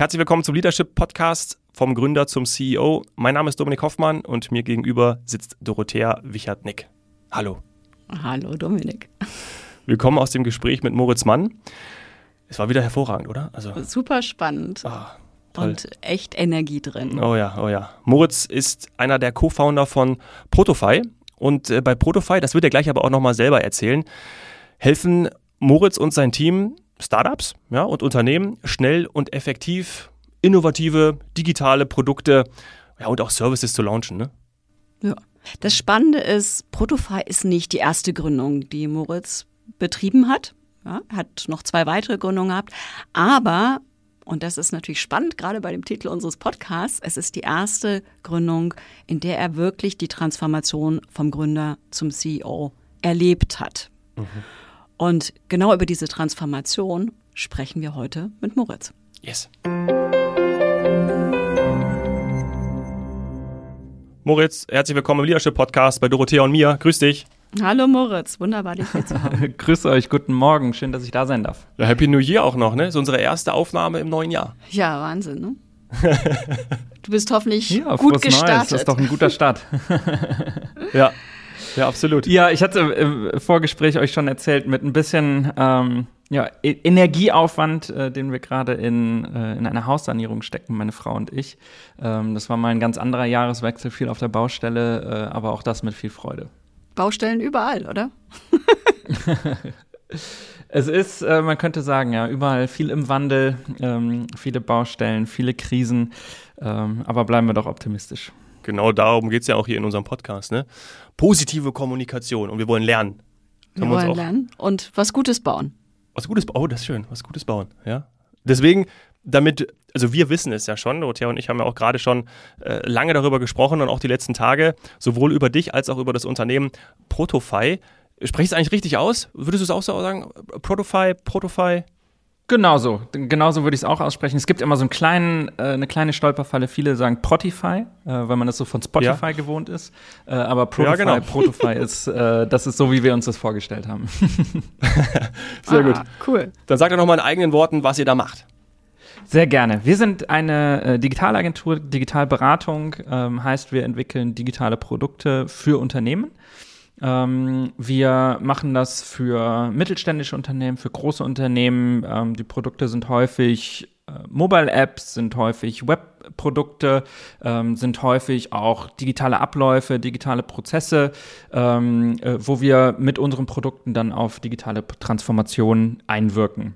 Herzlich willkommen zum Leadership Podcast vom Gründer zum CEO. Mein Name ist Dominik Hoffmann und mir gegenüber sitzt Dorothea Wichert-Nick. Hallo. Hallo Dominik. Willkommen aus dem Gespräch mit Moritz Mann. Es war wieder hervorragend, oder? Also, Super spannend. Ah, und echt Energie drin. Oh ja, oh ja. Moritz ist einer der Co-Founder von Protofy. Und äh, bei Protofy, das wird er gleich aber auch nochmal selber erzählen, helfen Moritz und sein Team Startups ja, und Unternehmen schnell und effektiv innovative digitale Produkte ja, und auch Services zu launchen. Ne? Ja. Das Spannende ist, Protofy ist nicht die erste Gründung, die Moritz betrieben hat. Ja, hat noch zwei weitere Gründungen gehabt. Aber, und das ist natürlich spannend, gerade bei dem Titel unseres Podcasts, es ist die erste Gründung, in der er wirklich die Transformation vom Gründer zum CEO erlebt hat. Mhm. Und genau über diese Transformation sprechen wir heute mit Moritz. Yes. Moritz, herzlich willkommen im Leadership Podcast bei Dorothea und mir. Grüß dich. Hallo Moritz, wunderbar dich hier zu haben. Grüße euch, guten Morgen, schön, dass ich da sein darf. Ja, Happy New Year auch noch, ne? Das ist unsere erste Aufnahme im neuen Jahr. Ja, Wahnsinn, ne? du bist hoffentlich ja, gut gestartet. Neues, das ist doch ein guter Start. ja. Ja, absolut. Ja, ich hatte im Vorgespräch euch schon erzählt, mit ein bisschen ähm, ja, e Energieaufwand, äh, den wir gerade in, äh, in einer Haussanierung stecken, meine Frau und ich. Ähm, das war mal ein ganz anderer Jahreswechsel, viel auf der Baustelle, äh, aber auch das mit viel Freude. Baustellen überall, oder? es ist, äh, man könnte sagen, ja, überall viel im Wandel, ähm, viele Baustellen, viele Krisen, ähm, aber bleiben wir doch optimistisch. Genau darum geht es ja auch hier in unserem Podcast. Ne? Positive Kommunikation und wir wollen lernen. Wir wollen lernen und was Gutes bauen. Was Gutes bauen, oh, das ist schön, was Gutes bauen, ja. Deswegen, damit, also wir wissen es ja schon, Dorothea und ich haben ja auch gerade schon äh, lange darüber gesprochen und auch die letzten Tage, sowohl über dich als auch über das Unternehmen Protofy. Spreche ich es eigentlich richtig aus? Würdest du es auch so sagen? Protofy, Protofy? Genauso, genauso würde ich es auch aussprechen. Es gibt immer so einen kleinen, äh, eine kleine Stolperfalle. Viele sagen Protify, äh, weil man das so von Spotify ja. gewohnt ist. Äh, aber Protify, ja, genau. Protify ist, äh, das ist so, wie wir uns das vorgestellt haben. Sehr ah, gut. Cool. Dann sagt doch noch mal in eigenen Worten, was ihr da macht. Sehr gerne. Wir sind eine äh, Digitalagentur, Digitalberatung, ähm, heißt wir entwickeln digitale Produkte für Unternehmen. Ähm, wir machen das für mittelständische Unternehmen, für große Unternehmen. Ähm, die Produkte sind häufig äh, Mobile-Apps, sind häufig Webprodukte, ähm, sind häufig auch digitale Abläufe, digitale Prozesse, ähm, äh, wo wir mit unseren Produkten dann auf digitale Transformationen einwirken.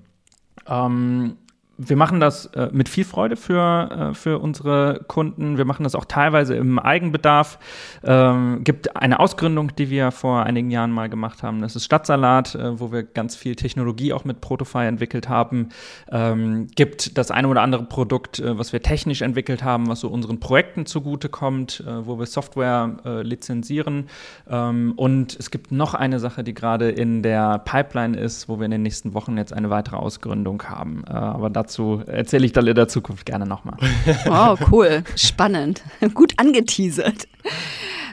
Ähm, wir machen das äh, mit viel Freude für, äh, für unsere Kunden. Wir machen das auch teilweise im Eigenbedarf. Ähm, gibt eine Ausgründung, die wir vor einigen Jahren mal gemacht haben. Das ist Stadtsalat, äh, wo wir ganz viel Technologie auch mit Protofy entwickelt haben. Ähm, gibt das eine oder andere Produkt, äh, was wir technisch entwickelt haben, was so unseren Projekten zugutekommt, äh, wo wir Software äh, lizenzieren. Ähm, und es gibt noch eine Sache, die gerade in der Pipeline ist, wo wir in den nächsten Wochen jetzt eine weitere Ausgründung haben. aber dazu erzähle ich dann in der Zukunft gerne nochmal. Oh, cool. Spannend. Gut angeteasert.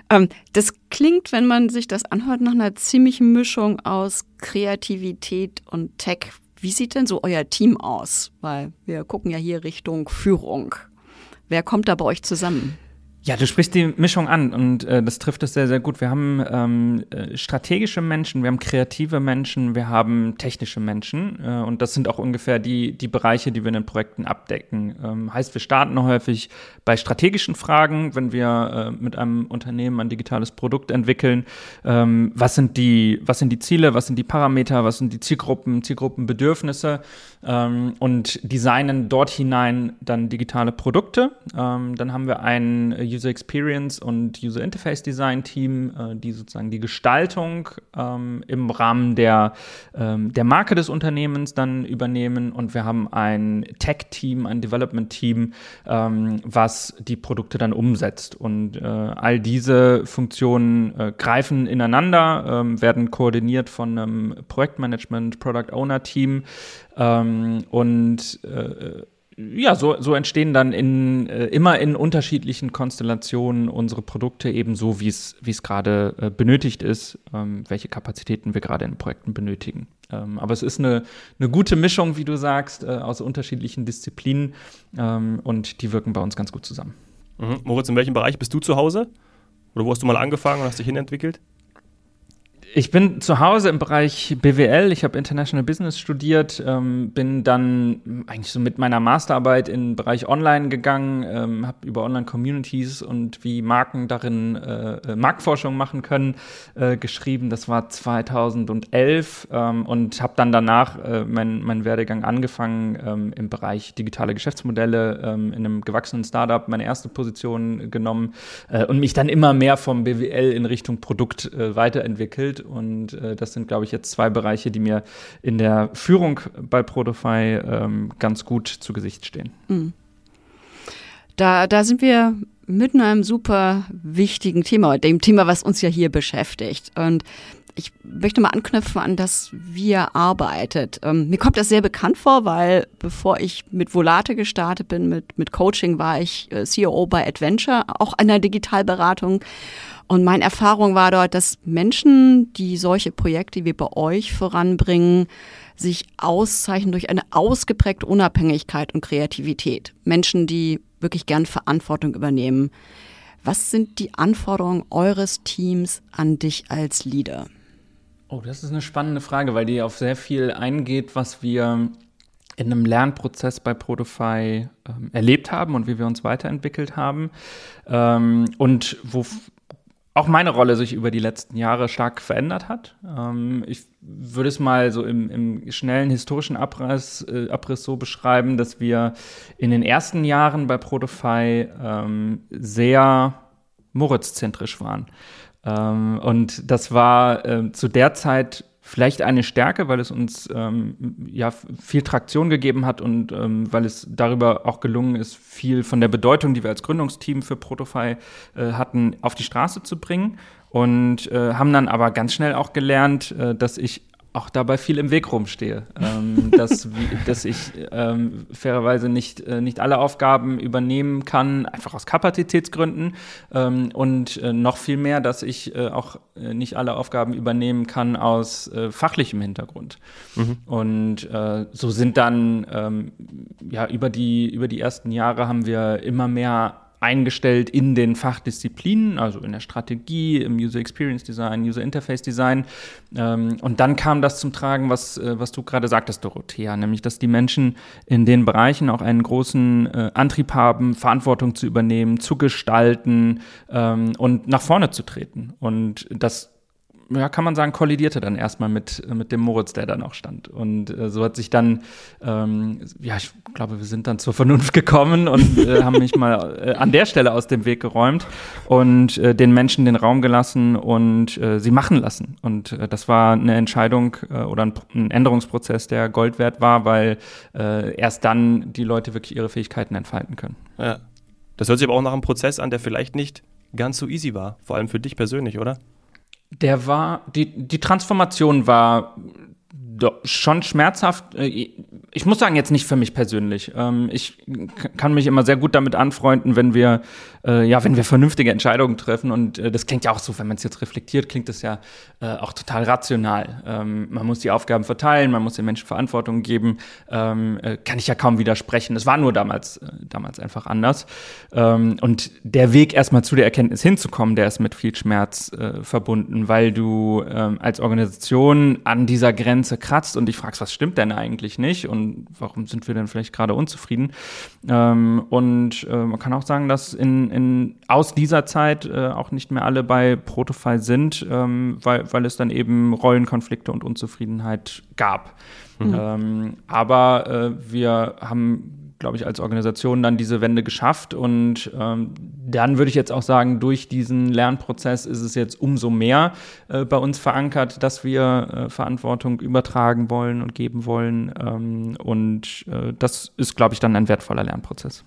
Ähm, das klingt, wenn man sich das anhört, nach einer ziemlichen Mischung aus Kreativität und Tech. Wie sieht denn so euer Team aus? Weil wir gucken ja hier Richtung Führung. Wer kommt da bei euch zusammen? Ja, du sprichst die Mischung an und äh, das trifft es sehr, sehr gut. Wir haben ähm, äh, strategische Menschen, wir haben kreative Menschen, wir haben technische Menschen äh, und das sind auch ungefähr die, die Bereiche, die wir in den Projekten abdecken. Ähm, heißt, wir starten häufig bei strategischen Fragen, wenn wir äh, mit einem Unternehmen ein digitales Produkt entwickeln. Ähm, was, sind die, was sind die Ziele, was sind die Parameter, was sind die Zielgruppen, Zielgruppenbedürfnisse ähm, und designen dort hinein dann digitale Produkte. Ähm, dann haben wir ein User Experience und User Interface Design Team, äh, die sozusagen die Gestaltung ähm, im Rahmen der, ähm, der Marke des Unternehmens dann übernehmen. Und wir haben ein Tech-Team, ein Development-Team, ähm, was die Produkte dann umsetzt. Und äh, all diese Funktionen äh, greifen ineinander, ähm, werden koordiniert von einem Projektmanagement, Product Owner Team ähm, und äh, ja, so, so entstehen dann in, äh, immer in unterschiedlichen Konstellationen unsere Produkte eben so, wie es gerade äh, benötigt ist, ähm, welche Kapazitäten wir gerade in Projekten benötigen. Ähm, aber es ist eine, eine gute Mischung, wie du sagst, äh, aus unterschiedlichen Disziplinen ähm, und die wirken bei uns ganz gut zusammen. Mhm. Moritz, in welchem Bereich bist du zu Hause? Oder wo hast du mal angefangen und hast dich hinentwickelt? Ich bin zu Hause im Bereich BWL. Ich habe International Business studiert, ähm, bin dann eigentlich so mit meiner Masterarbeit in den Bereich Online gegangen, ähm, habe über Online-Communities und wie Marken darin äh, Marktforschung machen können äh, geschrieben. Das war 2011 ähm, und habe dann danach äh, meinen mein Werdegang angefangen ähm, im Bereich digitale Geschäftsmodelle ähm, in einem gewachsenen Startup meine erste Position genommen äh, und mich dann immer mehr vom BWL in Richtung Produkt äh, und äh, das sind, glaube ich, jetzt zwei Bereiche, die mir in der Führung bei Prodify ähm, ganz gut zu Gesicht stehen. Mhm. Da, da sind wir mitten einem super wichtigen Thema, dem Thema, was uns ja hier beschäftigt. Und ich möchte mal anknüpfen an das, wie ihr arbeitet. Ähm, mir kommt das sehr bekannt vor, weil bevor ich mit Volate gestartet bin, mit, mit Coaching, war ich äh, CEO bei Adventure, auch einer Digitalberatung. Und meine Erfahrung war dort, dass Menschen, die solche Projekte wie bei euch voranbringen, sich auszeichnen durch eine ausgeprägte Unabhängigkeit und Kreativität. Menschen, die wirklich gern Verantwortung übernehmen. Was sind die Anforderungen eures Teams an dich als Leader? Oh, das ist eine spannende Frage, weil die auf sehr viel eingeht, was wir in einem Lernprozess bei Protofy ähm, erlebt haben und wie wir uns weiterentwickelt haben. Ähm, und wo auch meine Rolle sich über die letzten Jahre stark verändert hat. Ähm, ich würde es mal so im, im schnellen historischen Abriss, äh, Abriss, so beschreiben, dass wir in den ersten Jahren bei Protofy ähm, sehr Moritz-zentrisch waren. Ähm, und das war äh, zu der Zeit vielleicht eine Stärke, weil es uns ähm, ja viel Traktion gegeben hat und ähm, weil es darüber auch gelungen ist, viel von der Bedeutung, die wir als Gründungsteam für Protofy äh, hatten, auf die Straße zu bringen. Und äh, haben dann aber ganz schnell auch gelernt, äh, dass ich auch dabei viel im Weg rumstehe. Ähm, dass, dass ich ähm, fairerweise nicht, äh, nicht alle Aufgaben übernehmen kann, einfach aus Kapazitätsgründen. Ähm, und äh, noch viel mehr, dass ich äh, auch äh, nicht alle Aufgaben übernehmen kann aus äh, fachlichem Hintergrund. Mhm. Und äh, so sind dann ähm, ja über die, über die ersten Jahre haben wir immer mehr eingestellt in den Fachdisziplinen, also in der Strategie, im User Experience Design, User Interface Design. Ähm, und dann kam das zum Tragen, was, äh, was du gerade sagtest, Dorothea, nämlich, dass die Menschen in den Bereichen auch einen großen äh, Antrieb haben, Verantwortung zu übernehmen, zu gestalten ähm, und nach vorne zu treten. Und das ja, kann man sagen, kollidierte dann erstmal mit, mit dem Moritz, der dann auch stand. Und äh, so hat sich dann, ähm, ja, ich glaube, wir sind dann zur Vernunft gekommen und äh, haben mich mal äh, an der Stelle aus dem Weg geräumt und äh, den Menschen den Raum gelassen und äh, sie machen lassen. Und äh, das war eine Entscheidung äh, oder ein, ein Änderungsprozess, der Gold wert war, weil äh, erst dann die Leute wirklich ihre Fähigkeiten entfalten können. Ja. Das hört sich aber auch nach einem Prozess an, der vielleicht nicht ganz so easy war, vor allem für dich persönlich, oder? Der war, die, die Transformation war schon schmerzhaft. Äh, ich muss sagen, jetzt nicht für mich persönlich. Ähm, ich kann mich immer sehr gut damit anfreunden, wenn wir, äh, ja, wenn wir vernünftige Entscheidungen treffen. Und äh, das klingt ja auch so, wenn man es jetzt reflektiert, klingt das ja auch total rational. Ähm, man muss die Aufgaben verteilen, man muss den Menschen Verantwortung geben. Ähm, kann ich ja kaum widersprechen. Das war nur damals, damals einfach anders. und der Weg erstmal zu der Erkenntnis hinzukommen, der ist mit viel Schmerz verbunden, weil du als Organisation an dieser Grenze kratzt und dich fragst, was stimmt denn eigentlich nicht und warum sind wir denn vielleicht gerade unzufrieden? Ähm, und äh, man kann auch sagen, dass in, in, aus dieser Zeit äh, auch nicht mehr alle bei Protofile sind, ähm, weil, weil es dann eben Rollenkonflikte und Unzufriedenheit gab. Mhm. Ähm, aber äh, wir haben glaube ich, als Organisation dann diese Wende geschafft. Und ähm, dann würde ich jetzt auch sagen, durch diesen Lernprozess ist es jetzt umso mehr äh, bei uns verankert, dass wir äh, Verantwortung übertragen wollen und geben wollen. Ähm, und äh, das ist, glaube ich, dann ein wertvoller Lernprozess.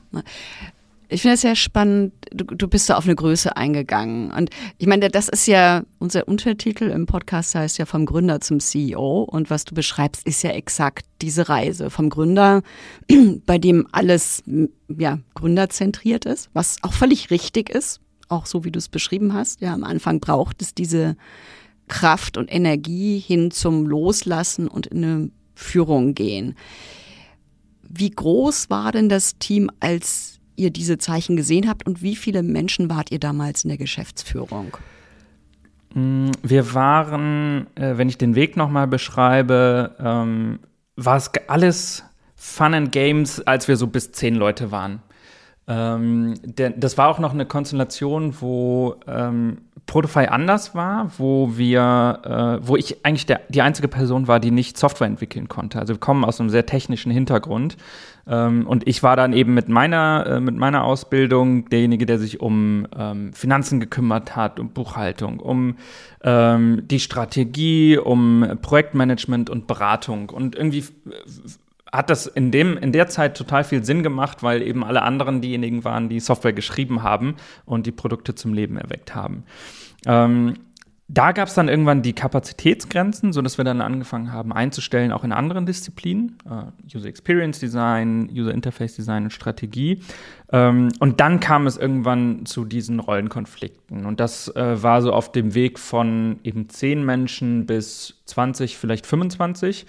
Ich finde es sehr spannend. Du, du bist da auf eine Größe eingegangen. Und ich meine, das ist ja, unser Untertitel im Podcast heißt ja vom Gründer zum CEO. Und was du beschreibst, ist ja exakt diese Reise vom Gründer, bei dem alles, ja, gründerzentriert ist, was auch völlig richtig ist. Auch so, wie du es beschrieben hast. Ja, am Anfang braucht es diese Kraft und Energie hin zum Loslassen und in eine Führung gehen. Wie groß war denn das Team, als ihr diese Zeichen gesehen habt und wie viele Menschen wart ihr damals in der Geschäftsführung? Mm, wir waren, äh, wenn ich den Weg nochmal beschreibe, ähm, war es alles Fun and Games, als wir so bis zehn Leute waren. Ähm, der, das war auch noch eine Konstellation, wo ähm, Protofy anders war, wo wir, äh, wo ich eigentlich der, die einzige Person war, die nicht Software entwickeln konnte. Also wir kommen aus einem sehr technischen Hintergrund. Ähm, und ich war dann eben mit meiner, äh, mit meiner Ausbildung derjenige, der sich um ähm, Finanzen gekümmert hat, um Buchhaltung, um ähm, die Strategie, um Projektmanagement und Beratung. Und irgendwie hat das in, dem, in der Zeit total viel Sinn gemacht, weil eben alle anderen diejenigen waren, die Software geschrieben haben und die Produkte zum Leben erweckt haben. Ähm, da gab es dann irgendwann die Kapazitätsgrenzen, sodass wir dann angefangen haben einzustellen, auch in anderen Disziplinen, äh, User Experience Design, User Interface Design und Strategie. Ähm, und dann kam es irgendwann zu diesen Rollenkonflikten. Und das äh, war so auf dem Weg von eben zehn Menschen bis 20, vielleicht 25,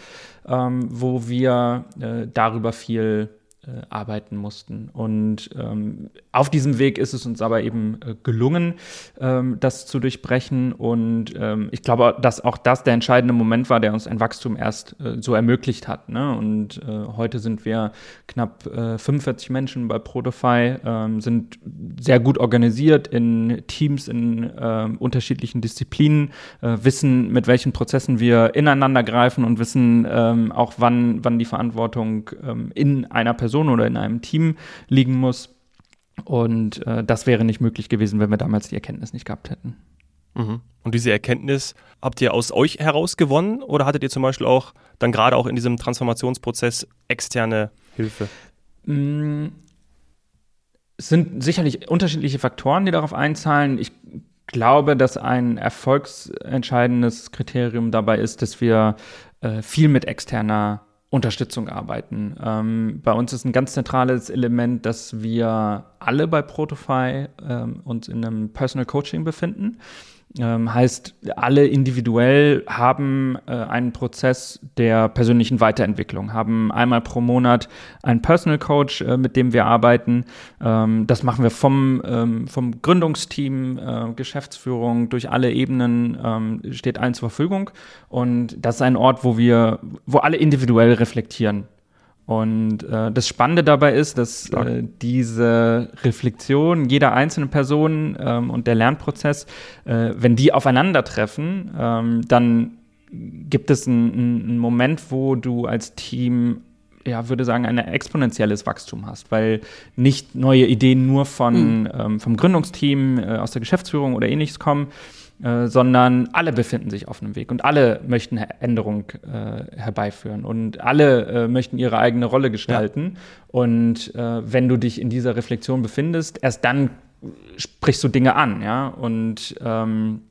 ähm, wo wir äh, darüber viel äh, arbeiten mussten. Und ähm, auf diesem Weg ist es uns aber eben äh, gelungen, ähm, das zu durchbrechen. Und ähm, ich glaube, dass auch das der entscheidende Moment war, der uns ein Wachstum erst äh, so ermöglicht hat. Ne? Und äh, heute sind wir knapp 45 äh, Menschen bei Protofy, ähm, sind sehr gut organisiert in Teams in ähm, unterschiedlichen Disziplinen, äh, wissen, mit welchen Prozessen wir ineinander greifen und wissen ähm, auch, wann, wann die Verantwortung in einer Person Person oder in einem Team liegen muss. Und äh, das wäre nicht möglich gewesen, wenn wir damals die Erkenntnis nicht gehabt hätten. Mhm. Und diese Erkenntnis habt ihr aus euch heraus gewonnen oder hattet ihr zum Beispiel auch dann gerade auch in diesem Transformationsprozess externe Hilfe? Mm, es sind sicherlich unterschiedliche Faktoren, die darauf einzahlen. Ich glaube, dass ein erfolgsentscheidendes Kriterium dabei ist, dass wir äh, viel mit externer Unterstützung arbeiten. Ähm, bei uns ist ein ganz zentrales Element, dass wir alle bei Protofy ähm, uns in einem Personal Coaching befinden. Ähm, heißt, alle individuell haben äh, einen Prozess der persönlichen Weiterentwicklung, haben einmal pro Monat einen Personal Coach, äh, mit dem wir arbeiten. Ähm, das machen wir vom, ähm, vom Gründungsteam, äh, Geschäftsführung, durch alle Ebenen ähm, steht allen zur Verfügung. Und das ist ein Ort, wo wir, wo alle individuell reflektieren und äh, das Spannende dabei ist, dass äh, diese Reflexion jeder einzelnen Person ähm, und der Lernprozess, äh, wenn die aufeinandertreffen, ähm, dann gibt es einen, Moment, wo du als Team ja, würde sagen, ein exponentielles Wachstum hast, weil nicht neue Ideen nur von, mhm. ähm, vom Gründungsteam, äh, aus der Geschäftsführung oder ähnliches kommen, äh, sondern alle befinden sich auf einem Weg und alle möchten Änderung äh, herbeiführen und alle äh, möchten ihre eigene Rolle gestalten. Ja. Und äh, wenn du dich in dieser Reflexion befindest, erst dann sprichst du Dinge an, ja. Und ähm,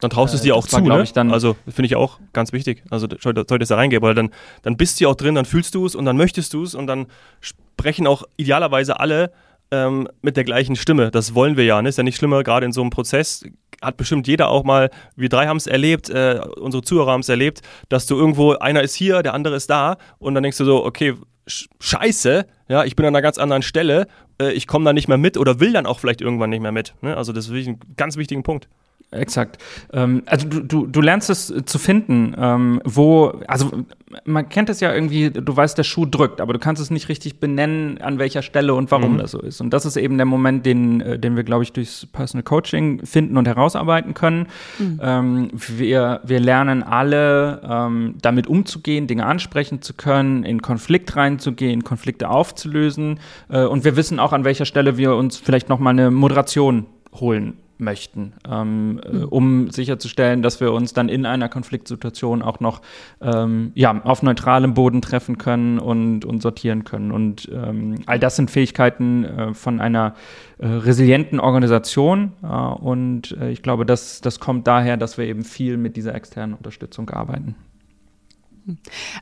dann traust du es dir auch zu, ne? Dann also finde ich auch ganz wichtig. Also sollte es da reingehen, weil dann, dann bist du auch drin, dann fühlst du es und dann möchtest du es und dann sprechen auch idealerweise alle ähm, mit der gleichen Stimme. Das wollen wir ja, ne? Ist ja nicht schlimmer, gerade in so einem Prozess hat bestimmt jeder auch mal, wir drei haben es erlebt, äh, unsere Zuhörer haben es erlebt, dass du irgendwo, einer ist hier, der andere ist da und dann denkst du so, okay, scheiße, ja, ich bin an einer ganz anderen Stelle, äh, ich komme da nicht mehr mit oder will dann auch vielleicht irgendwann nicht mehr mit. Ne? Also das ist ein ganz wichtigen Punkt. Exakt. Ähm, also du, du, du lernst es zu finden, ähm, wo, also man kennt es ja irgendwie, du weißt, der Schuh drückt, aber du kannst es nicht richtig benennen, an welcher Stelle und warum mhm. das so ist. Und das ist eben der Moment, den, äh, den wir, glaube ich, durchs Personal Coaching finden und herausarbeiten können. Mhm. Ähm, wir, wir lernen alle, ähm, damit umzugehen, Dinge ansprechen zu können, in Konflikt reinzugehen, Konflikte aufzulösen. Äh, und wir wissen auch, an welcher Stelle wir uns vielleicht noch mal eine Moderation holen möchten, ähm, mhm. um sicherzustellen, dass wir uns dann in einer Konfliktsituation auch noch ähm, ja, auf neutralem Boden treffen können und, und sortieren können. Und ähm, all das sind Fähigkeiten äh, von einer äh, resilienten Organisation. Äh, und äh, ich glaube, das, das kommt daher, dass wir eben viel mit dieser externen Unterstützung arbeiten.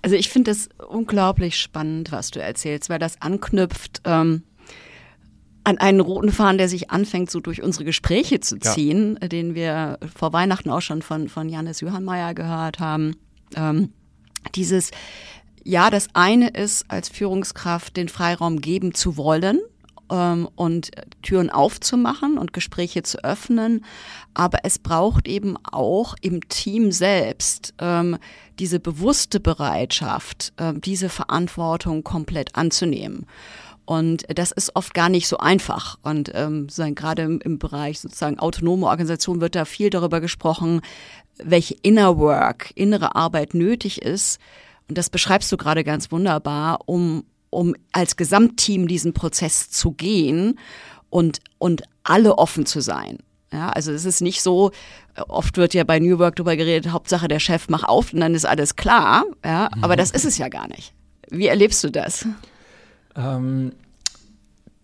Also ich finde es unglaublich spannend, was du erzählst, weil das anknüpft ähm, an einen roten Faden, der sich anfängt, so durch unsere Gespräche zu ziehen, ja. den wir vor Weihnachten auch schon von, von Janis Johannmeier gehört haben. Ähm, dieses, ja, das eine ist, als Führungskraft den Freiraum geben zu wollen, ähm, und Türen aufzumachen und Gespräche zu öffnen. Aber es braucht eben auch im Team selbst ähm, diese bewusste Bereitschaft, äh, diese Verantwortung komplett anzunehmen. Und das ist oft gar nicht so einfach. Und ähm, gerade im, im Bereich sozusagen autonome Organisation wird da viel darüber gesprochen, welche Inner Work, innere Arbeit nötig ist. Und das beschreibst du gerade ganz wunderbar, um, um als Gesamtteam diesen Prozess zu gehen und, und alle offen zu sein. Ja, also es ist nicht so, oft wird ja bei New Work darüber geredet, Hauptsache der Chef macht auf und dann ist alles klar. Ja, aber das ist es ja gar nicht. Wie erlebst du das? Ähm,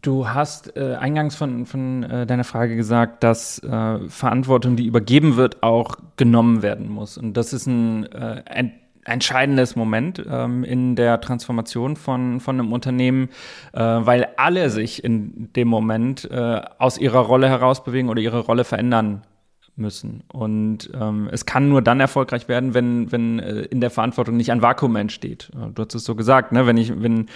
du hast äh, eingangs von, von äh, deiner Frage gesagt, dass äh, Verantwortung, die übergeben wird, auch genommen werden muss. Und das ist ein äh, entscheidendes Moment ähm, in der Transformation von, von einem Unternehmen, äh, weil alle sich in dem Moment äh, aus ihrer Rolle herausbewegen oder ihre Rolle verändern müssen. Und ähm, es kann nur dann erfolgreich werden, wenn, wenn äh, in der Verantwortung nicht ein Vakuum entsteht. Äh, du hast es so gesagt, ne? wenn ich, wenn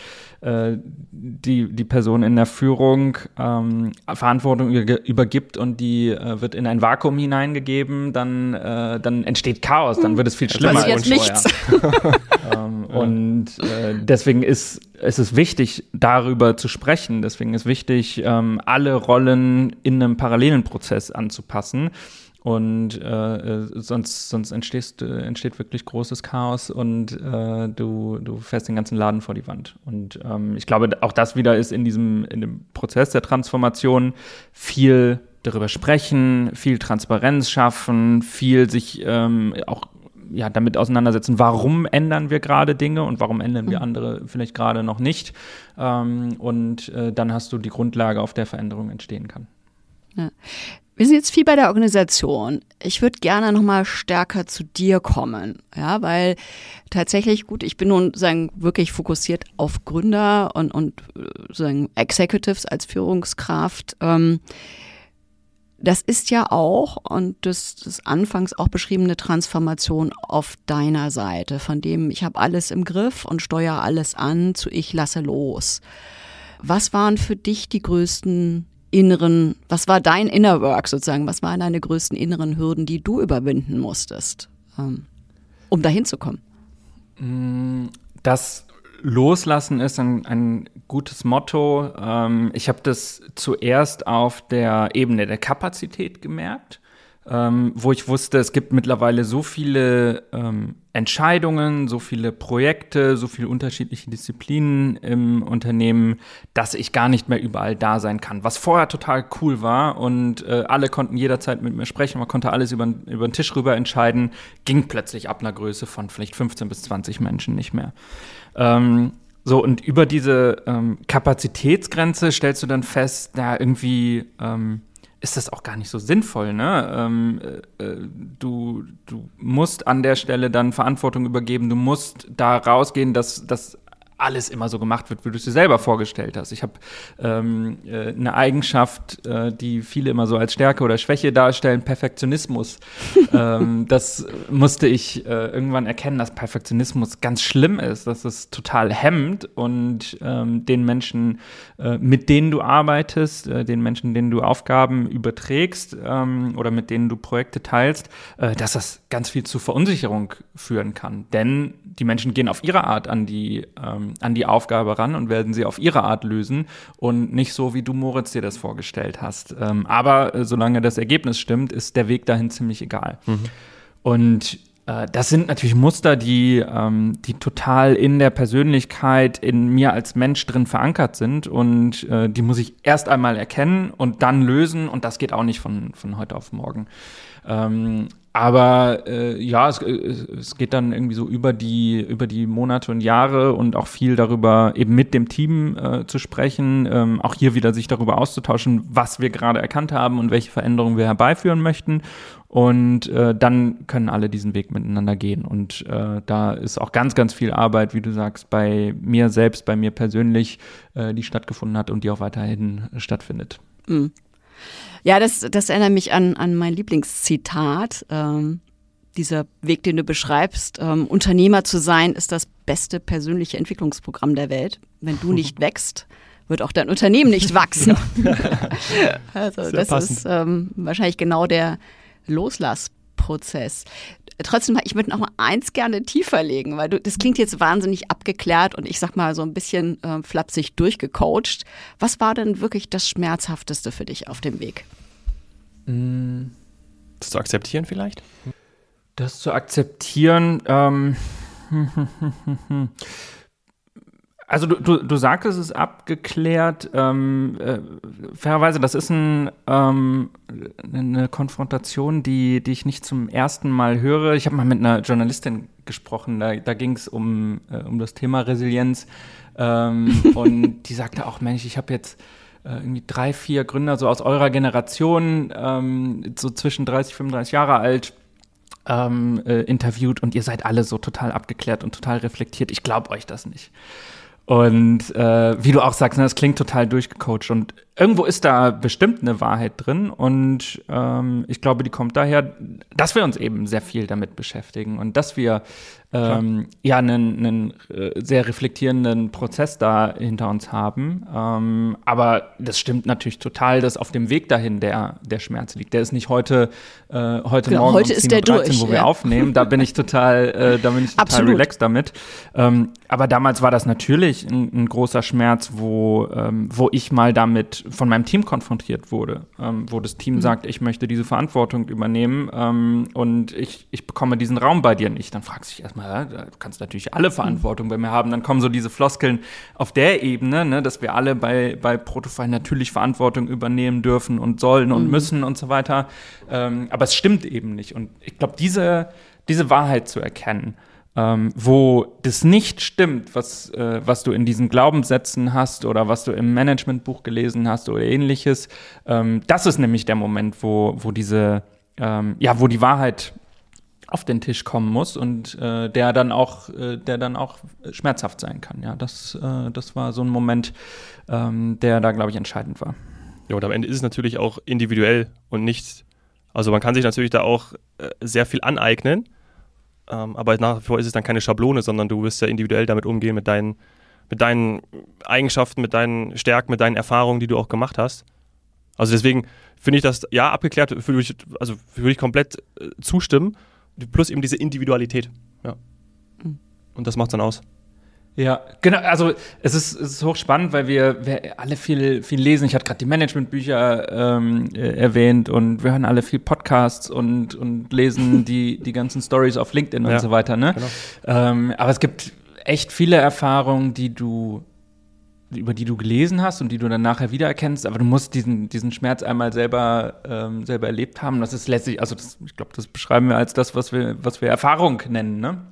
äh, die, die Person in der Führung ähm, Verantwortung übergibt und die äh, wird in ein Vakuum hineingegeben, dann, äh, dann entsteht Chaos, dann wird es viel schlimmer als vorher. ähm, und äh, deswegen ist es ist wichtig, darüber zu sprechen. Deswegen ist wichtig, ähm, alle Rollen in einem parallelen Prozess anzupassen. Und äh, äh, sonst, sonst entstehst, äh, entsteht wirklich großes Chaos und äh, du, du fährst den ganzen Laden vor die Wand. Und ähm, ich glaube, auch das wieder ist in diesem in dem Prozess der Transformation viel darüber sprechen, viel Transparenz schaffen, viel sich ähm, auch ja, damit auseinandersetzen, warum ändern wir gerade Dinge und warum ändern wir mhm. andere vielleicht gerade noch nicht. Ähm, und äh, dann hast du die Grundlage, auf der Veränderung entstehen kann. Ja. Wir sind jetzt viel bei der Organisation. Ich würde gerne noch mal stärker zu dir kommen, ja, weil tatsächlich gut, ich bin nun sagen wirklich fokussiert auf Gründer und und äh, sagen Executives als Führungskraft. Ähm, das ist ja auch, und das, das anfangs auch beschriebene Transformation auf deiner Seite, von dem ich habe alles im Griff und steuere alles an, zu ich lasse los. Was waren für dich die größten inneren, was war dein Inner Work sozusagen? Was waren deine größten inneren Hürden, die du überwinden musstest, ähm, um dahin zu kommen? Mm, das Loslassen ist ein, ein gutes Motto. Ähm, ich habe das zuerst auf der Ebene der Kapazität gemerkt ähm, wo ich wusste, es gibt mittlerweile so viele ähm, Entscheidungen, so viele Projekte, so viele unterschiedliche Disziplinen im Unternehmen, dass ich gar nicht mehr überall da sein kann. Was vorher total cool war und äh, alle konnten jederzeit mit mir sprechen, man konnte alles über, über den Tisch rüber entscheiden, ging plötzlich ab einer Größe von vielleicht 15 bis 20 Menschen nicht mehr. Ähm, so, und über diese ähm, Kapazitätsgrenze stellst du dann fest, na, irgendwie ähm, ist das auch gar nicht so sinnvoll. Ne? Ähm, äh, äh, du, du musst an der Stelle dann Verantwortung übergeben, du musst da rausgehen, dass, dass alles immer so gemacht wird, wie du es dir selber vorgestellt hast. Ich habe ähm, äh, eine Eigenschaft, äh, die viele immer so als Stärke oder Schwäche darstellen, Perfektionismus. ähm, das musste ich äh, irgendwann erkennen, dass Perfektionismus ganz schlimm ist, dass es total hemmt und ähm, den Menschen, äh, mit denen du arbeitest, äh, den Menschen, denen du Aufgaben überträgst ähm, oder mit denen du Projekte teilst, äh, dass das ganz viel zu Verunsicherung führen kann. Denn die Menschen gehen auf ihre Art an die ähm, an die Aufgabe ran und werden sie auf ihre Art lösen und nicht so, wie du Moritz dir das vorgestellt hast. Ähm, aber äh, solange das Ergebnis stimmt, ist der Weg dahin ziemlich egal. Mhm. Und äh, das sind natürlich Muster, die, ähm, die total in der Persönlichkeit, in mir als Mensch drin verankert sind. Und äh, die muss ich erst einmal erkennen und dann lösen. Und das geht auch nicht von, von heute auf morgen. Ähm, aber äh, ja, es, es geht dann irgendwie so über die, über die Monate und Jahre und auch viel darüber, eben mit dem Team äh, zu sprechen, ähm, auch hier wieder sich darüber auszutauschen, was wir gerade erkannt haben und welche Veränderungen wir herbeiführen möchten. Und äh, dann können alle diesen Weg miteinander gehen. Und äh, da ist auch ganz, ganz viel Arbeit, wie du sagst, bei mir selbst, bei mir persönlich, äh, die stattgefunden hat und die auch weiterhin stattfindet. Mhm. Ja, das, das erinnert mich an, an mein Lieblingszitat. Ähm, dieser Weg, den du beschreibst, ähm, Unternehmer zu sein, ist das beste persönliche Entwicklungsprogramm der Welt. Wenn du nicht wächst, wird auch dein Unternehmen nicht wachsen. also Sehr das passend. ist ähm, wahrscheinlich genau der Loslassprozess. Trotzdem, ich würde noch mal eins gerne tiefer legen, weil du, das klingt jetzt wahnsinnig abgeklärt und ich sag mal so ein bisschen äh, flapsig durchgecoacht. Was war denn wirklich das Schmerzhafteste für dich auf dem Weg? Das zu akzeptieren vielleicht? Das zu akzeptieren, ähm, Also du, du, du sagtest es abgeklärt. Ähm, äh, fairerweise, das ist ein, ähm, eine Konfrontation, die, die ich nicht zum ersten Mal höre. Ich habe mal mit einer Journalistin gesprochen, da, da ging es um, äh, um das Thema Resilienz. Ähm, und die sagte auch, Mensch, ich habe jetzt äh, irgendwie drei, vier Gründer so aus eurer Generation, ähm, so zwischen 30, 35 Jahre alt, ähm, äh, interviewt und ihr seid alle so total abgeklärt und total reflektiert. Ich glaube euch das nicht. Und äh, wie du auch sagst, ne, das klingt total durchgecoacht. Und irgendwo ist da bestimmt eine Wahrheit drin. Und ähm, ich glaube, die kommt daher, dass wir uns eben sehr viel damit beschäftigen und dass wir ähm, ja einen, einen äh, sehr reflektierenden Prozess da hinter uns haben. Ähm, aber das stimmt natürlich total, dass auf dem Weg dahin der, der Schmerz liegt. Der ist nicht heute, äh, heute genau, Morgen heute um 10.13 Uhr, durch, wo ja. wir aufnehmen. Da bin ich total, äh, da bin ich total relaxed damit. Ähm, aber damals war das natürlich ein, ein großer Schmerz, wo, ähm, wo ich mal damit von meinem Team konfrontiert wurde, ähm, wo das Team mhm. sagt, ich möchte diese Verantwortung übernehmen ähm, und ich, ich bekomme diesen Raum bei dir nicht. Dann fragst du dich erstmal, erstmal, du kannst natürlich alle Verantwortung bei mir haben. Dann kommen so diese Floskeln auf der Ebene, ne, dass wir alle bei, bei Protofile natürlich Verantwortung übernehmen dürfen und sollen und mhm. müssen und so weiter. Ähm, aber es stimmt eben nicht. Und ich glaube, diese, diese Wahrheit zu erkennen, ähm, wo das nicht stimmt, was, äh, was du in diesen Glaubenssätzen hast oder was du im Managementbuch gelesen hast oder ähnliches, ähm, das ist nämlich der Moment, wo, wo diese, ähm, ja, wo die Wahrheit auf den Tisch kommen muss und äh, der dann auch, äh, der dann auch schmerzhaft sein kann. Ja, das, äh, das war so ein Moment, ähm, der da, glaube ich, entscheidend war. Ja, und am Ende ist es natürlich auch individuell und nicht, also man kann sich natürlich da auch äh, sehr viel aneignen, ähm, aber nach wie vor ist es dann keine Schablone, sondern du wirst ja individuell damit umgehen, mit deinen, mit deinen Eigenschaften, mit deinen Stärken, mit deinen Erfahrungen, die du auch gemacht hast. Also deswegen finde ich das, ja, abgeklärt, würde ich, also würde ich komplett äh, zustimmen plus eben diese Individualität. Ja. Mhm. Und das macht dann aus. Ja, genau. Also es ist, es ist hochspannend, weil wir, wir alle viel, viel lesen. Ich hatte gerade die Managementbücher ähm, äh, erwähnt und wir hören alle viel Podcasts und, und lesen die, die ganzen Stories auf LinkedIn ja, und so weiter. Ne? Genau. Ähm, aber es gibt echt viele Erfahrungen, die du über die du gelesen hast und die du dann nachher wiedererkennst, aber du musst diesen, diesen Schmerz einmal selber, ähm, selber erlebt haben. Das ist letztlich, also das, ich glaube, das beschreiben wir als das, was wir, was wir Erfahrung nennen, ne?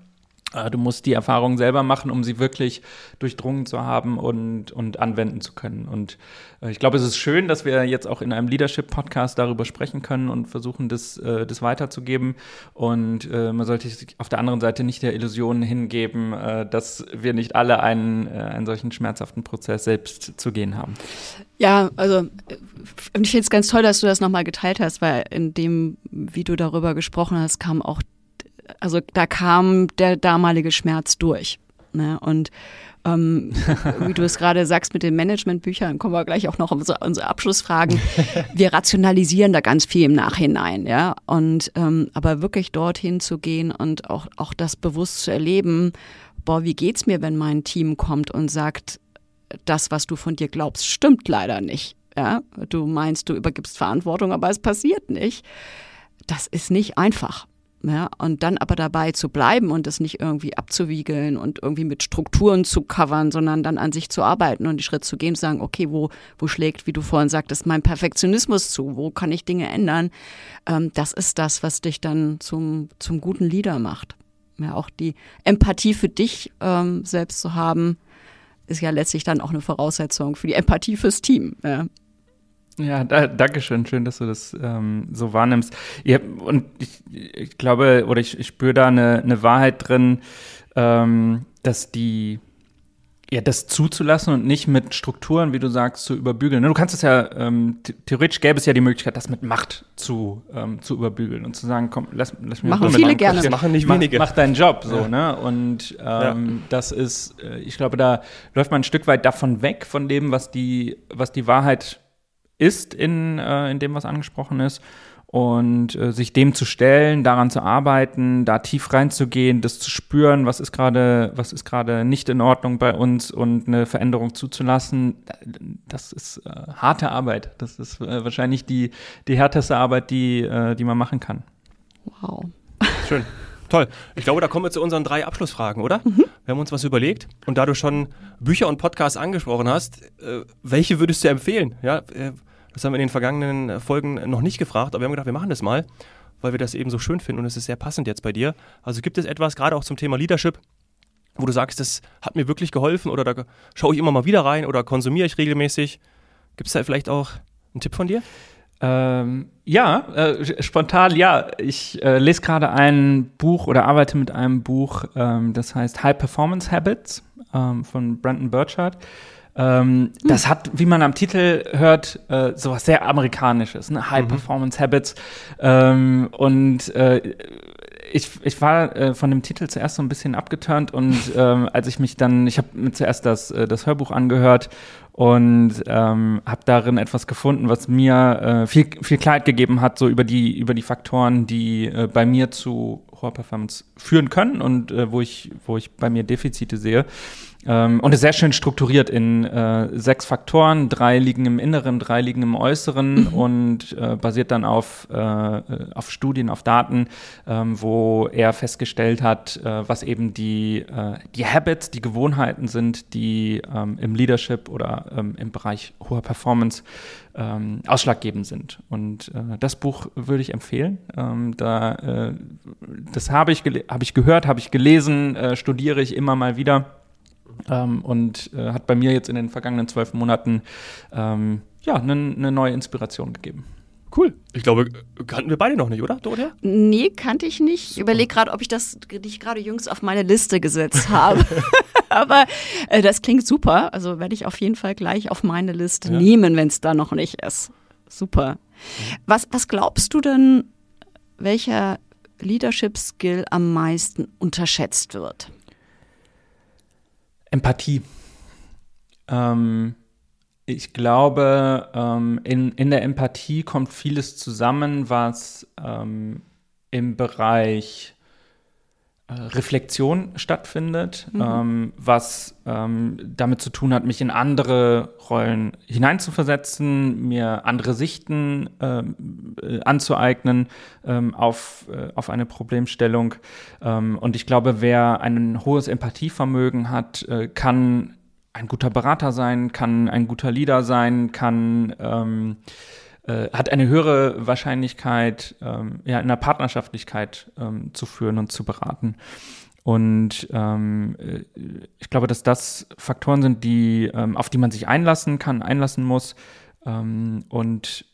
Äh, du musst die Erfahrung selber machen, um sie wirklich durchdrungen zu haben und, und anwenden zu können. Und äh, ich glaube, es ist schön, dass wir jetzt auch in einem Leadership-Podcast darüber sprechen können und versuchen, das, äh, das weiterzugeben. Und man sollte sich auf der anderen Seite nicht der Illusion hingeben, dass wir nicht alle einen, einen solchen schmerzhaften Prozess selbst zu gehen haben. Ja, also ich finde es ganz toll, dass du das nochmal geteilt hast, weil in dem, wie du darüber gesprochen hast, kam auch also da kam der damalige Schmerz durch. Ne? Und ähm, wie du es gerade sagst mit den Managementbüchern, kommen wir gleich auch noch um unsere, unsere Abschlussfragen. Wir rationalisieren da ganz viel im Nachhinein, ja. Und ähm, aber wirklich dorthin zu gehen und auch, auch das bewusst zu erleben, boah, wie geht's mir, wenn mein Team kommt und sagt, das, was du von dir glaubst, stimmt leider nicht. Ja, du meinst, du übergibst Verantwortung, aber es passiert nicht. Das ist nicht einfach. Ja, und dann aber dabei zu bleiben und das nicht irgendwie abzuwiegeln und irgendwie mit Strukturen zu covern, sondern dann an sich zu arbeiten und die Schritt zu gehen, zu sagen, okay, wo, wo schlägt, wie du vorhin sagtest, mein Perfektionismus zu? Wo kann ich Dinge ändern? Ähm, das ist das, was dich dann zum, zum guten Leader macht. Ja, auch die Empathie für dich ähm, selbst zu haben, ist ja letztlich dann auch eine Voraussetzung für die Empathie fürs Team. Ja. Ja, da, danke schön. Schön, dass du das ähm, so wahrnimmst. Ja, und ich, ich glaube, oder ich, ich spüre da eine, eine Wahrheit drin, ähm, dass die, ja, das zuzulassen und nicht mit Strukturen, wie du sagst, zu überbügeln. Du kannst es ja, ähm, theoretisch gäbe es ja die Möglichkeit, das mit Macht zu, ähm, zu überbügeln und zu sagen, komm, lass, lass mich Machen viele gerne. Das machen nicht wenige. Mach, mach deinen Job so, ja. ne? Und ähm, ja. das ist, äh, ich glaube, da läuft man ein Stück weit davon weg, von dem, was die, was die Wahrheit ist in, äh, in dem, was angesprochen ist. Und äh, sich dem zu stellen, daran zu arbeiten, da tief reinzugehen, das zu spüren, was ist gerade, was ist gerade nicht in Ordnung bei uns und eine Veränderung zuzulassen, das ist äh, harte Arbeit. Das ist äh, wahrscheinlich die, die härteste Arbeit, die, äh, die man machen kann. Wow. Schön. Toll. Ich glaube, da kommen wir zu unseren drei Abschlussfragen, oder? Mhm. Wir haben uns was überlegt. Und da du schon Bücher und Podcasts angesprochen hast, äh, welche würdest du empfehlen? Ja, äh, das haben wir in den vergangenen Folgen noch nicht gefragt, aber wir haben gedacht, wir machen das mal, weil wir das eben so schön finden und es ist sehr passend jetzt bei dir. Also gibt es etwas, gerade auch zum Thema Leadership, wo du sagst, das hat mir wirklich geholfen oder da schaue ich immer mal wieder rein oder konsumiere ich regelmäßig? Gibt es da vielleicht auch einen Tipp von dir? Ähm, ja, äh, spontan ja. Ich äh, lese gerade ein Buch oder arbeite mit einem Buch, ähm, das heißt High Performance Habits ähm, von Brandon Burchard. Ähm, hm. Das hat, wie man am Titel hört, äh, sowas sehr Amerikanisches, ne? High mhm. Performance Habits. Ähm, und äh, ich, ich war äh, von dem Titel zuerst so ein bisschen abgeturnt und ähm, als ich mich dann, ich habe mir zuerst das, äh, das Hörbuch angehört und ähm, habe darin etwas gefunden, was mir äh, viel, viel Klarheit gegeben hat, so über die, über die Faktoren, die äh, bei mir zu hoher Performance führen können und äh, wo, ich, wo ich bei mir Defizite sehe. Ähm, und ist sehr schön strukturiert in äh, sechs Faktoren. Drei liegen im Inneren, drei liegen im Äußeren mhm. und äh, basiert dann auf, äh, auf Studien, auf Daten, ähm, wo er festgestellt hat, äh, was eben die, äh, die Habits, die Gewohnheiten sind, die ähm, im Leadership oder ähm, im Bereich hoher Performance ähm, ausschlaggebend sind. Und äh, das Buch würde ich empfehlen. Ähm, da, das habe ich, hab ich gehört, habe ich gelesen, studiere ich immer mal wieder ähm, und äh, hat bei mir jetzt in den vergangenen zwölf Monaten ähm, ja, eine ne neue Inspiration gegeben. Cool. Ich glaube, kannten wir beide noch nicht, oder, Dorothea? Nee, kannte ich nicht. Ich überlege gerade, ob ich das nicht gerade jüngst auf meine Liste gesetzt habe. Aber äh, das klingt super. Also werde ich auf jeden Fall gleich auf meine Liste ja. nehmen, wenn es da noch nicht ist. Super. Was, was glaubst du denn, welcher Leadership-Skill am meisten unterschätzt wird? Empathie. Ähm, ich glaube, ähm, in, in der Empathie kommt vieles zusammen, was ähm, im Bereich Reflexion stattfindet, mhm. ähm, was ähm, damit zu tun hat, mich in andere Rollen hineinzuversetzen, mir andere Sichten ähm, äh, anzueignen ähm, auf, äh, auf eine Problemstellung. Ähm, und ich glaube, wer ein hohes Empathievermögen hat, äh, kann ein guter Berater sein, kann ein guter Leader sein, kann ähm, äh, hat eine höhere Wahrscheinlichkeit, ähm, ja, in der Partnerschaftlichkeit ähm, zu führen und zu beraten. Und ähm, äh, ich glaube, dass das Faktoren sind, die, ähm, auf die man sich einlassen kann, einlassen muss. Ähm, und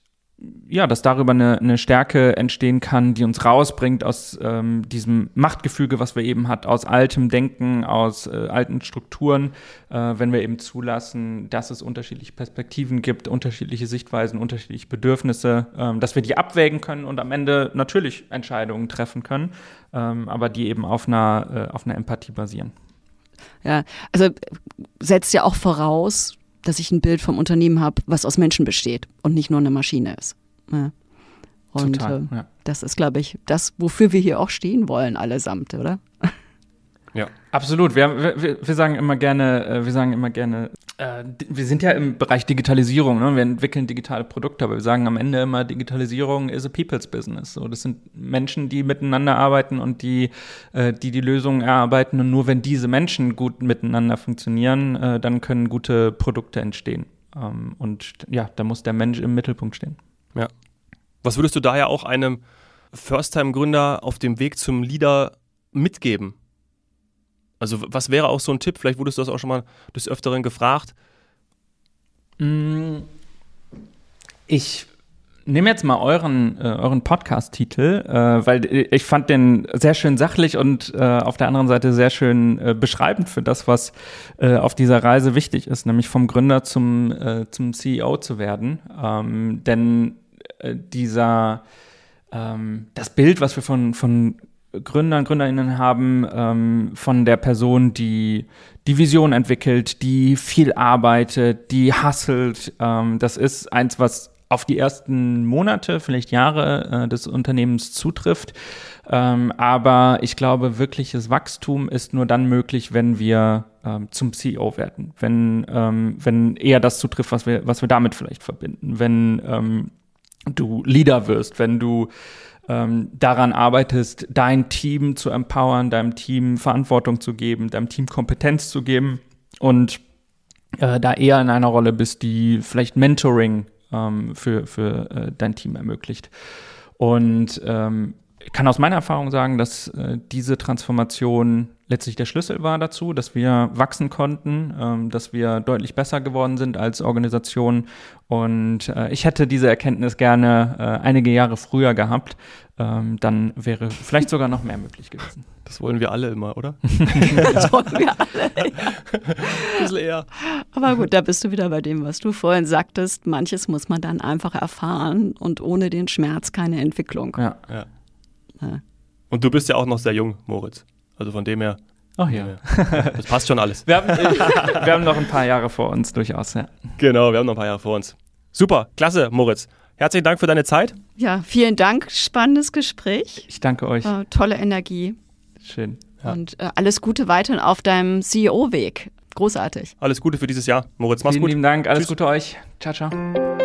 ja, dass darüber eine, eine Stärke entstehen kann, die uns rausbringt aus ähm, diesem Machtgefüge, was wir eben hat, aus altem Denken, aus äh, alten Strukturen, äh, wenn wir eben zulassen, dass es unterschiedliche Perspektiven gibt, unterschiedliche Sichtweisen, unterschiedliche Bedürfnisse, ähm, dass wir die abwägen können und am Ende natürlich Entscheidungen treffen können, ähm, aber die eben auf einer, äh, auf einer Empathie basieren. Ja, also setzt ja auch voraus, dass ich ein Bild vom Unternehmen habe, was aus Menschen besteht und nicht nur eine Maschine ist. Ja. Und Total, äh, ja. das ist, glaube ich, das, wofür wir hier auch stehen wollen, allesamt, oder? Ja, absolut. Wir, wir, wir sagen immer gerne, äh, wir sagen immer gerne, Äh, wir sind ja im Bereich Digitalisierung, ne? wir entwickeln digitale Produkte, aber wir sagen am Ende immer, Digitalisierung is a people's business. So, das sind Menschen, die miteinander arbeiten und die äh, die, die Lösungen erarbeiten. Und nur wenn diese Menschen gut miteinander funktionieren, äh, dann können gute Produkte entstehen. Ähm, und ja, da muss der Mensch im Mittelpunkt stehen. Ja. Was würdest du daher auch einem First-Time-Gründer auf dem Weg zum Leader mitgeben? Also was wäre auch so ein Tipp? Vielleicht wurdest du das auch schon mal des Öfteren gefragt. Mm, ich nehme jetzt mal euren, äh, euren Podcast-Titel, äh, weil ich fand den sehr schön sachlich und äh, auf der anderen Seite sehr schön äh, beschreibend für das, was äh, auf dieser Reise wichtig ist, nämlich vom Gründer zum, äh, zum CEO zu werden. Ähm, denn dieser ähm, das Bild, was wir von, von Gründern, Gründerinnen haben, ähm, von der Person, die die Vision entwickelt, die viel arbeitet, die hustelt. Ähm, das ist eins, was auf die ersten Monate, vielleicht Jahre äh, des Unternehmens zutrifft. Ähm, aber ich glaube, wirkliches Wachstum ist nur dann möglich, wenn wir ähm, zum CEO werden. Wenn, ähm, wenn eher das zutrifft, was wir, was wir damit vielleicht verbinden. Wenn ähm, du Leader wirst, wenn du ähm, daran arbeitest, dein Team zu empowern, deinem Team Verantwortung zu geben, deinem Team Kompetenz zu geben und äh, da eher in einer Rolle bist, die vielleicht Mentoring ähm, für, für äh, dein Team ermöglicht. Und ähm, kann aus meiner Erfahrung sagen, dass äh, diese Transformation letztlich der Schlüssel war dazu, dass wir wachsen konnten, ähm, dass wir deutlich besser geworden sind als Organisation. Und äh, ich hätte diese Erkenntnis gerne äh, einige Jahre früher gehabt. Ähm, dann wäre vielleicht sogar noch mehr möglich gewesen. Das wollen wir alle immer, oder? das wollen wir alle. Ein bisschen eher. Aber gut, da bist du wieder bei dem, was du vorhin sagtest. Manches muss man dann einfach erfahren und ohne den Schmerz keine Entwicklung. Ja. ja. Und du bist ja auch noch sehr jung, Moritz. Also von dem her. Ach ja. Das passt schon alles. Wir haben, wir haben noch ein paar Jahre vor uns, durchaus, ja. Genau, wir haben noch ein paar Jahre vor uns. Super, klasse, Moritz. Herzlichen Dank für deine Zeit. Ja, vielen Dank. Spannendes Gespräch. Ich danke euch. Äh, tolle Energie. Schön. Ja. Und äh, alles Gute weiterhin auf deinem CEO-Weg. Großartig. Alles Gute für dieses Jahr. Moritz, mach's Vielen gut. Vielen lieben Dank. Alles Tschüss. Gute euch. Ciao, ciao.